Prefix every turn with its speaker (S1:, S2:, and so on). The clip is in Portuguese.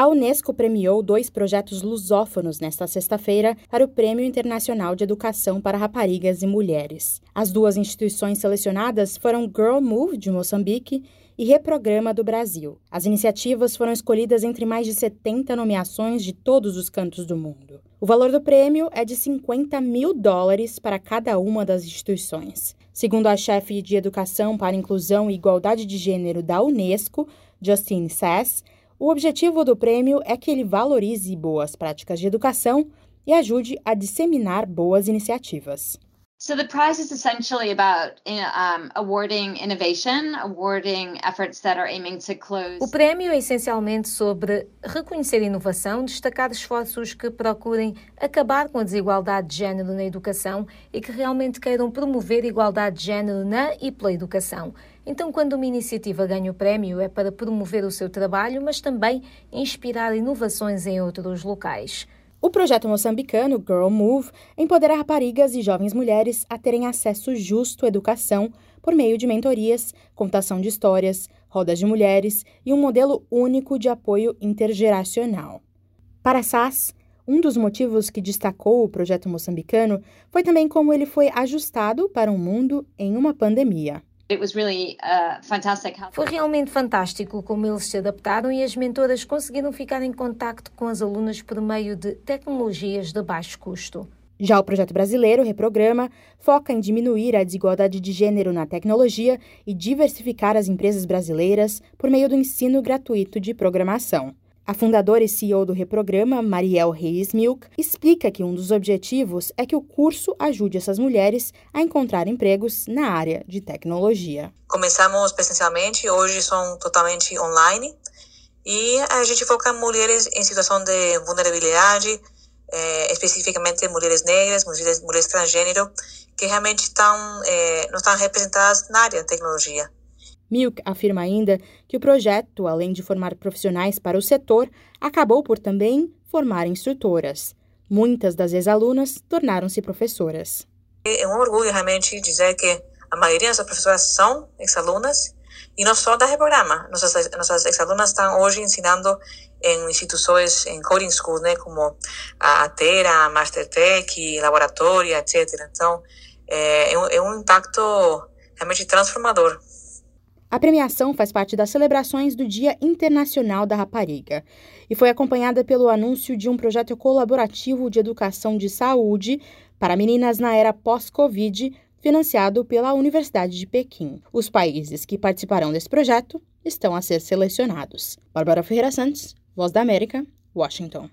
S1: A Unesco premiou dois projetos lusófonos nesta sexta-feira para o Prêmio Internacional de Educação para Raparigas e Mulheres. As duas instituições selecionadas foram Girl Move, de Moçambique, e Reprograma do Brasil. As iniciativas foram escolhidas entre mais de 70 nomeações de todos os cantos do mundo. O valor do prêmio é de 50 mil dólares para cada uma das instituições. Segundo a chefe de Educação para Inclusão e Igualdade de Gênero da Unesco, Justine Sass, o objetivo do prêmio é que ele valorize boas práticas de educação e ajude a disseminar boas iniciativas.
S2: So the prize is essentially about um, awarding innovation, awarding efforts that are aiming to close.
S3: O prémio é essencialmente sobre reconhecer inovação, destacar esforços que procurem acabar com a desigualdade de género na educação e que realmente queiram promover igualdade de género na e pela educação. Então, quando uma iniciativa ganha o prémio, é para promover o seu trabalho, mas também inspirar inovações em outros locais.
S1: O projeto moçambicano Girl Move empodera raparigas e jovens mulheres a terem acesso justo à educação por meio de mentorias, contação de histórias, rodas de mulheres e um modelo único de apoio intergeracional. Para Sass, um dos motivos que destacou o projeto moçambicano foi também como ele foi ajustado para um mundo em uma pandemia.
S3: Uh, Foi realmente fantástico como eles se adaptaram e as mentoras conseguiram ficar em contacto com as alunas por meio de tecnologias de baixo custo.
S1: Já o projeto brasileiro Reprograma foca em diminuir a desigualdade de gênero na tecnologia e diversificar as empresas brasileiras por meio do ensino gratuito de programação. A fundadora e CEO do Reprograma, Mariel Reis Milk, explica que um dos objetivos é que o curso ajude essas mulheres a encontrar empregos na área de tecnologia.
S4: Começamos presencialmente, hoje são totalmente online e a gente foca em mulheres em situação de vulnerabilidade, é, especificamente mulheres negras, mulheres, mulheres transgênero, que realmente é, não estão representadas na área de tecnologia.
S1: Milk afirma ainda que o projeto, além de formar profissionais para o setor, acabou por também formar instrutoras. Muitas das ex-alunas tornaram-se professoras.
S4: É um orgulho realmente dizer que a maioria das professoras são ex-alunas e não só da Reprograma. Nossas, nossas ex-alunas estão hoje ensinando em instituições, em coding schools, né, como a Atera, a Mastertech, Laboratória, etc. Então, é, é, é um impacto realmente transformador.
S1: A premiação faz parte das celebrações do Dia Internacional da Rapariga e foi acompanhada pelo anúncio de um projeto colaborativo de educação de saúde para meninas na era pós-Covid, financiado pela Universidade de Pequim. Os países que participarão desse projeto estão a ser selecionados. Bárbara Ferreira Santos, Voz da América, Washington.